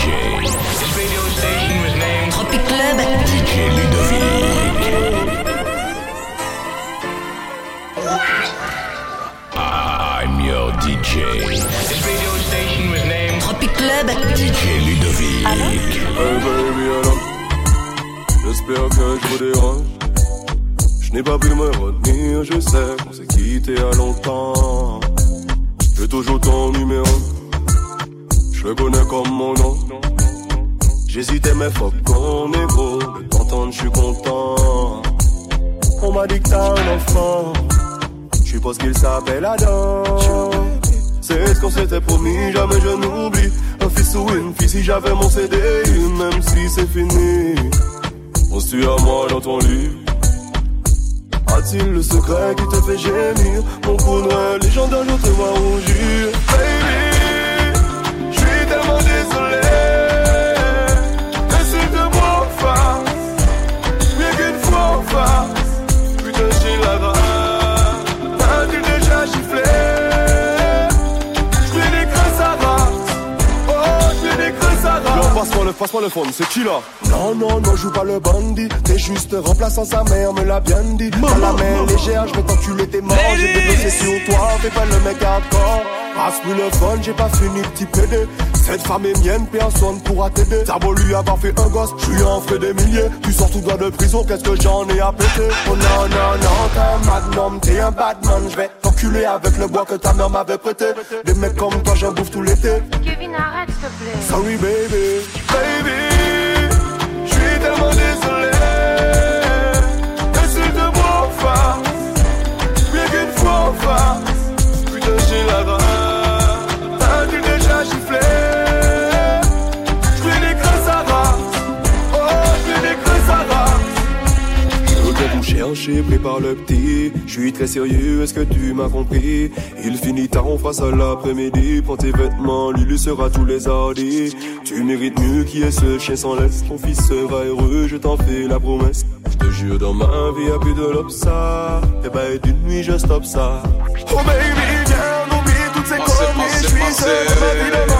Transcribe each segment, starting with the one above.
DJ. This radio station was named Tropic Club. DJ Ludovic. I'm your DJ. This radio station was named Tropic Club. DJ Ludovic. Hey baby, alors J'espère que je vous dérange Je n'ai pas pu me retenir, je sais qu'on s'est quitté à longtemps J'ai toujours ton numéro Je le connais comme mon nom. J'hésitais mais fuck ton égo De t'entendre je suis content. On m'a dit que t'as un enfant. Je suppose qu'il s'appelle Adam. C'est ce qu'on s'était promis, jamais je n'oublie. Un fils ou une fille si j'avais mon CD Même si c'est fini. Penses-tu à moi dans ton lit. A-t-il le secret qui te fait gémir? Mon coup noir légendaire, je te vois rougir Baby, passe-moi le, fond, c'est qui là Non, non, non, joue pas le bandit. T'es juste remplaçant sa mère, me l'a bien dit. T'as la main légère, je vais t'enculer tes morts. J'ai développé sur toi, fais pas le mec hardcore. Passe-moi le fun, j'ai pas fini, petit PD. Cette femme est mienne, personne pourra t'aider. T'as beau lui avoir fait un gosse, je lui en fais des milliers. Tu sors tout droit de prison, qu'est-ce que j'en ai à péter? Oh non, non, non, t'es un magnum, t'es un badman. Je vais avec le bois que ta mère m'avait prêté. Des mecs comme toi, j'en bouffe tout l'été. Kevin, arrête, s'il te plaît. Sorry baby, baby, le petit. Je suis très sérieux, est-ce que tu m'as compris? Il finit tard, on fera ça l'après-midi. Prends tes vêtements, lui sera tous les hardis. Tu mérites mieux qui est ce chien sans laisse. Ton fils sera heureux, je t'en fais la promesse. Je te jure, dans ma vie, y'a plus de l'obsa. Et ben, d'une nuit, je stoppe ça. Oh baby, viens, oublie toutes ces conneries. Je suis seul dans ma vie,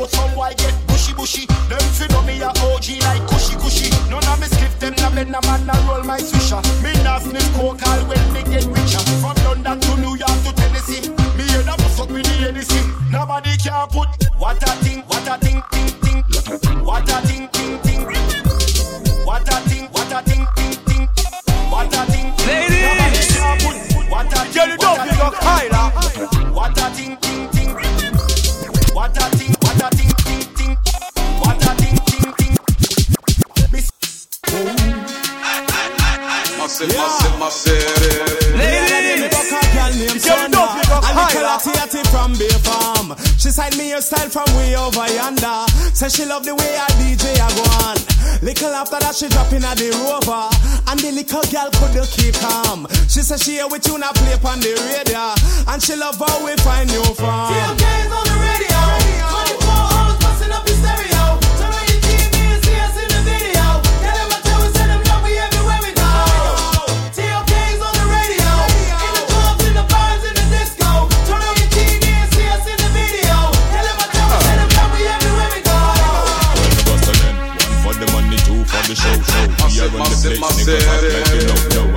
but some white get bushy, bushy. Them fi know me a OG like cushy, cushy. None of me skip them, na bend a man, na roll my swisher. Me nah sniff coke all when me get richer. From London to New York to Tennessee. Me head up fuck with the Hennessy. Nobody can put Massive, massive, massive. Ladies, get it up, nigga, high là. from Bay Farm. She signed me her style from way over yonder. Said she love the way I DJ I go on. Little after that she drop in at the rover. And the little girl couldn't keep calm. She said she hear we tune a play on the radio. And she love how we find new from.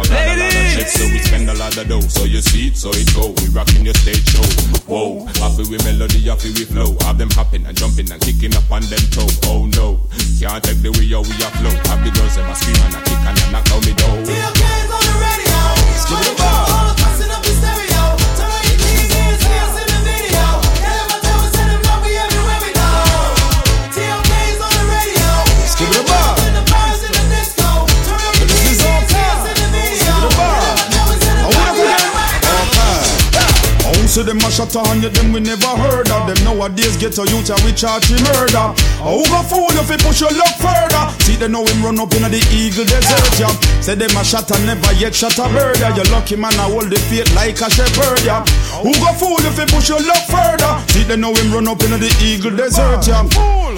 Ladies. so we spend a lot of dough. So you see it, so it go. We rocking your stage show. Whoa, happy with melody, happy with flow. Have them hopping and jumping and kicking up on them toe. Oh no, can't take the way how we are flow. Have the girls them a scream and a kick and a knock out me door. TMK's on the radio. 24 hours busting up shut on you, them we never heard of them. Nowadays get a youth, we charge him murder. Oh, who go fool if he push your luck further? See, they know him run up in the eagle desert, yeah. Say them a shot and never yet shot a bird, yeah. You lucky man, I hold the faith like a shepherd, yeah. Who go fool if he push your luck further? See, they know him run up in the eagle desert, yeah.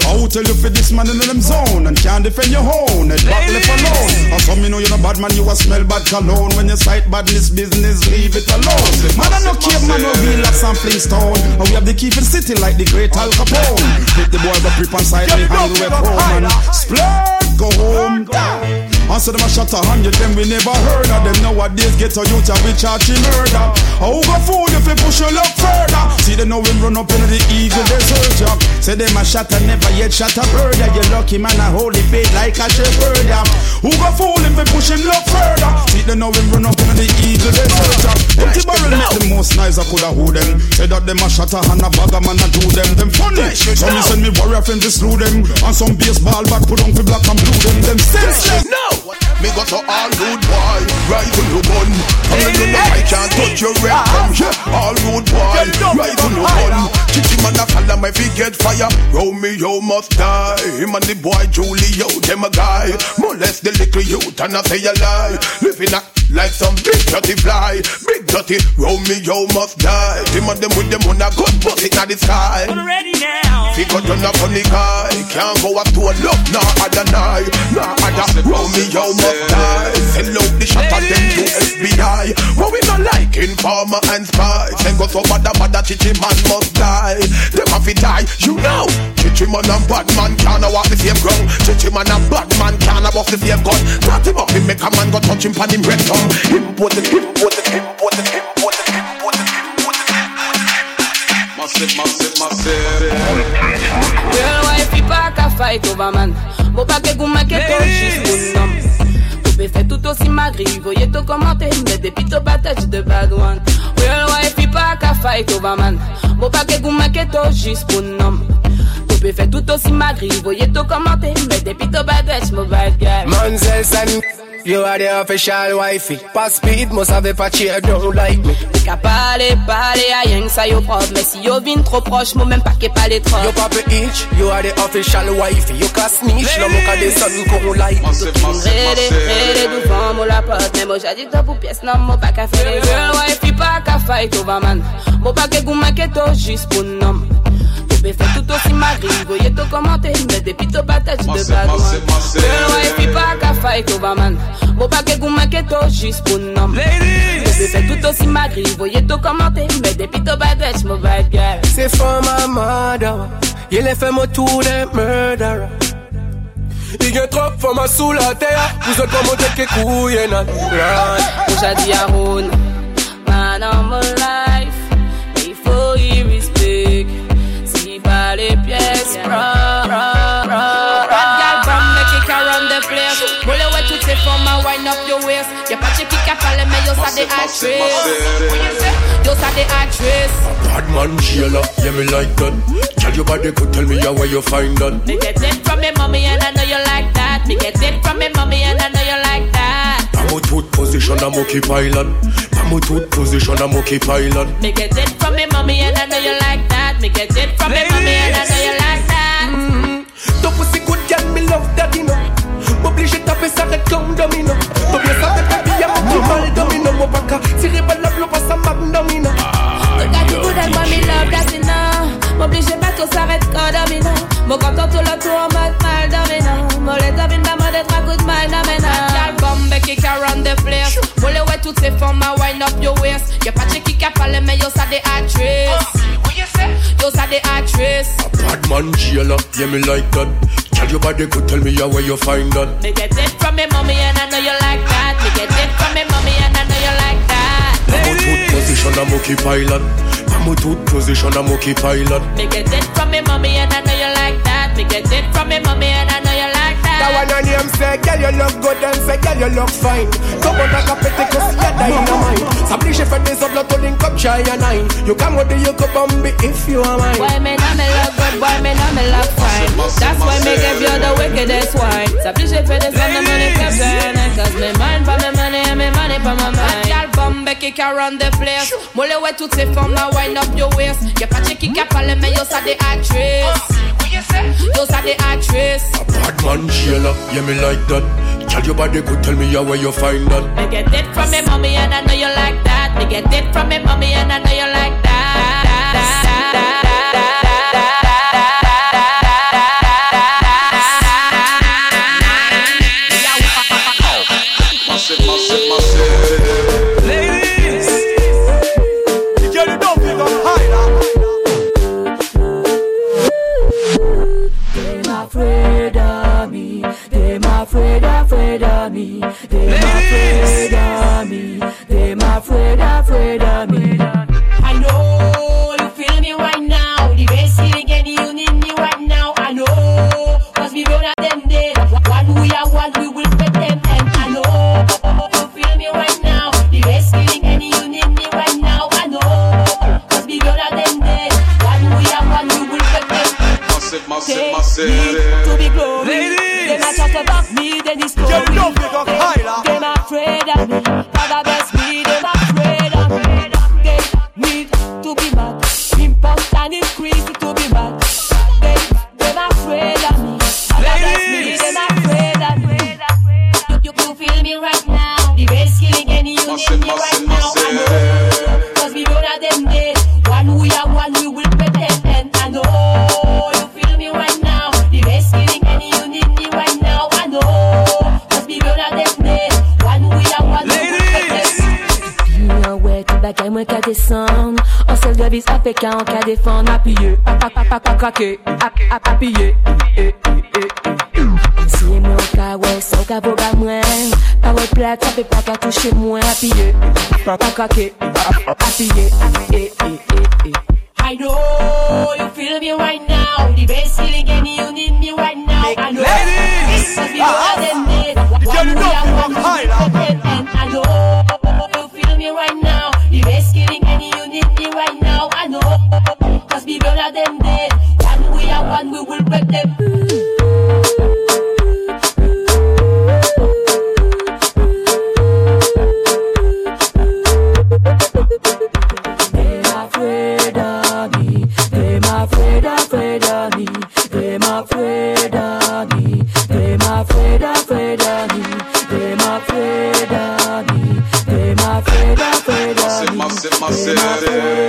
I will oh, tell you for this man in them zone and can't defend your own. Head back left alone. Oh, or some you know you're a bad man, you a smell bad cologne. When you sight badness business, leave it alone. Man, I no cave man, no real like some Flintstone. And we have the key for the city like the great Al Capone. Hit the boy, but grip on side, me with home and go home. Answer them a shot a hundred, them we never heard of them. Nowadays get a youth and we charge murder. Oh, who go fool if we push your luck further? See them know him run up into the eagle desert, yeah. Say them a shot and never yet shot a bird, yeah. You lucky man, a holy faith like a shepherd, yeah. Who go fool if we push him luck further? See them know him run up into the eagle desert, yeah. Empty barrel make the most nice, I coulda who them. Say that them a shot a and a bag a man a do them. Them funny. So me send me warrior friends to slew them. And some baseball bat put on for black and blue them. Them senseless. No! Me got to all good boy, right to the bun. Come in the I can't touch your red come yeah. All good boy, right to the bun. Chichi man a follow me fi get fire. Romeo must die. Him and the boy Julio, them a guy. Molest the little youth and I say a lie. Living a like some big dirty fly, big dirty Romeo must die. Him and them with them on a good bust it in the sky. Ready now. Figure turn up on the guy, can't go up to a look, nah other night, nah other Romeo must die. Sell out the shot and them to FBI. What we not like informer and spy. Then go so bad, bad, chichi man must die. Them have to die, you know. Chichi man and bad man can't walk the same ground. Chichi man and bad man can't walk the same gun. Cut him up, he make a man go touch him pan him red tongue. Imported, imported, imported, imported, imported, imported. Massive, massive, massive. Real wife, il pas qu'à fight over man. Pas que goût que ton juste mon nom. Tu fait tout aussi magri, voyez tout commenter, mais depuis ton battage de bad one. Real wife, pas qu'à fight over man. Bon pas que goût que ton juste mon nom. Tu fait tout aussi magri, voyez tout commenter, mais depuis ton battage, mon bad guy. Manzels and you are the official wifey. Pas speed, must have a patchy, don't like me. Qu'à parler, parler à rien ça yo propre Mais si yo vin trop proche, moi même pas qu'est pas les trop You papa itch, you are the official wifey. You can snitch, no look at the sun, go like. Rélé, rélé, devant moi la pote Mais moi top ou pièce, non, moi pas qu'à faire les girl wife, il pas qu'à fight over man Moi pas que goût manqué toi juste pour nom Tu peux faire tout aussi magri, voyez tout commenter Mais depuis ton battage de Massive, bad one massive, massive. Girl wife, il pas qu'à fight over man. Moi pas que goût manqué toi juste pour nom Tu peux faire tout aussi magri, voyez tout commenter Mais depuis ton battage, moi bad girl Say for my mother, you left him to the murderer. Il y a trop for ma sous la terre, vous êtes comme tête que couille nan. Push a the around Man on les pièces Bra, bra, bra Bad girl from make it around the place Roll away tout c'est for my wind up your waist Y'a pas de qui qui parle mais yo ça des Massive, actrices massive. Yo ça des actrices Bad man Sheila, yeah me like that. Tell your body could tell me how where you find that. Me get it from me mommy and I know you like that Me get it from me mommy and I know you like that I'm a tooth position, I'm okay pilot. I'm a tooth position, I'm okay pilot. Me get it from me mommy and I know you like that Me get it from me mommy and I know you like that Ton pussy good girl, me love that, you know. M'oblige taper ça red comme domino. T'as bien ça avec ta vie, y'a mon petit mal domino. Mon baka, tirer par la bloc, ça magnomino. Regarde tout good and moi me love that you know M'oblige pas tout s'arrête quand domino. Mon content tout le tour en mode mal domino. Mon les domine ma mode trois coups de mal domino. L'album kick around the place Roll away toutes ces formes ah, à wind up your waist. Y'a pas de qui qui a parlé mais yo ça des actrices. Oh, yo ça des actrices. Bad man Sheila, yeah me like that. Tell your body could tell me how where you find that. Me get it from me mommy and I know you like that Me get it from me mommy and I know you like that I'm a tooth position, I'm okay pilot. I'm a tooth position, I'm okay pilot. Me get it from me mommy and I know you like that Me get it from me mommy and I know you like that That one on him say, girl you look good and say, girl you look fine. Come on like a try and nine. You come with the yoke up if you are mine. Why me not me love good, why me not me love fine? That's why me give you the wickedest wine. So please pay this and the money kept Cause me mind for me money and me money for my mind. Y'all bum back, kick around the place. Mole way to take from my wind up your waist. Your patchy kick up, me, you're the actress. Those are the actress. A bad man, Sheila, yeah, me like that. Tell your body, could tell me where you find that. I get it from me mommy, and I know you like that. I get it from me mommy, and I know you like that. that, that, that mwen ka desan An sel de vis apè ka an ka defan Apiye, apapapapakrake e, e, e mwen ka wè, sa ka mwen Pa wè plat, sa pe pa ka touche mwen Apiye, apapapakrake Apiye, e, e, e, e I know you feel me right now. The best feeling and you need me right now. I know. Ladies, this is the other afraid of me. They're afraid of me. They're afraid, afraid of me. They're afraid of me. They're afraid, afraid of me. They're afraid of me.